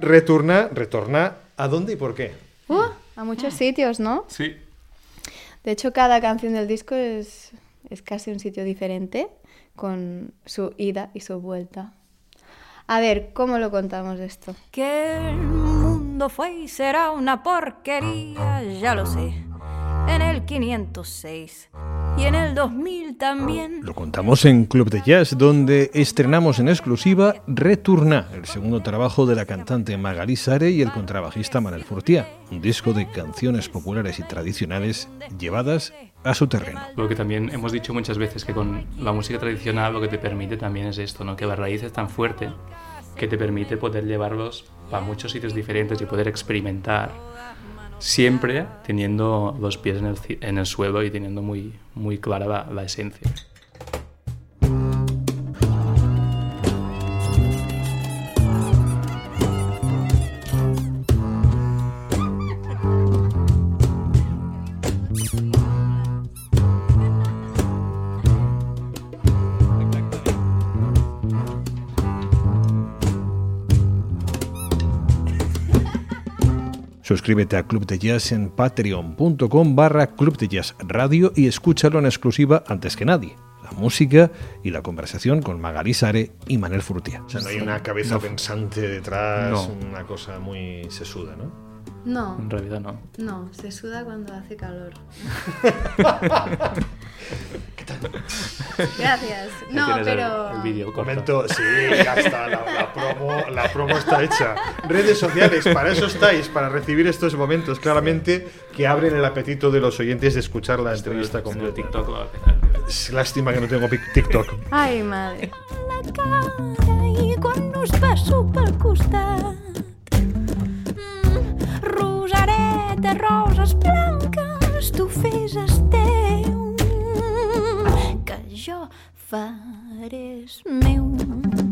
Retornar, retornar, ¿a dónde y por qué? Uh, a muchos sitios, ¿no? Sí. De hecho, cada canción del disco es, es casi un sitio diferente, con su ida y su vuelta. A ver, ¿cómo lo contamos esto? Que el mundo fue y será una porquería, ya lo sé. En el 506 y en el 2000 también. Lo contamos en Club de Jazz, donde estrenamos en exclusiva Returna, el segundo trabajo de la cantante Magali Sare y el contrabajista Manel Furtía, un disco de canciones populares y tradicionales llevadas a su terreno. Lo que también hemos dicho muchas veces, que con la música tradicional lo que te permite también es esto, ¿no? que la raíz es tan fuerte que te permite poder llevarlos a muchos sitios diferentes y poder experimentar siempre teniendo los pies en el, en el suelo y teniendo muy, muy clara la, la esencia. Suscríbete a Club de Jazz en patreon.com barra Club de Jazz Radio y escúchalo en exclusiva antes que nadie. La música y la conversación con Magali Sare y Manel Furtia. O sea, no hay una cabeza pensante detrás, No. una cosa muy sesuda, ¿no? No, En realidad no. no, se suda cuando hace calor. Gracias. No, el- pero... El, corto. Momento, sí, ya está, la, la promo, la promo está hecha. Redes sociales, para eso estáis, para recibir estos momentos, claramente, que abren el apetito de los oyentes de escuchar la entrevista completa. TikTok va a lástima que no tengo TikTok. Ai, madre. Mm, rosaret de roses blanques, tu fes esteu, que jo faré meu.